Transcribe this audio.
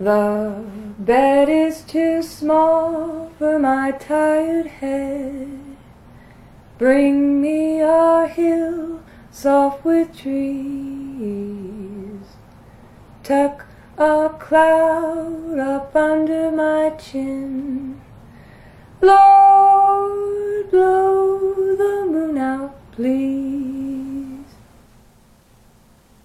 The bed is too small for my tired head. Bring me a hill soft with trees. Tuck a cloud up under my chin. Lord, blow the moon out, please.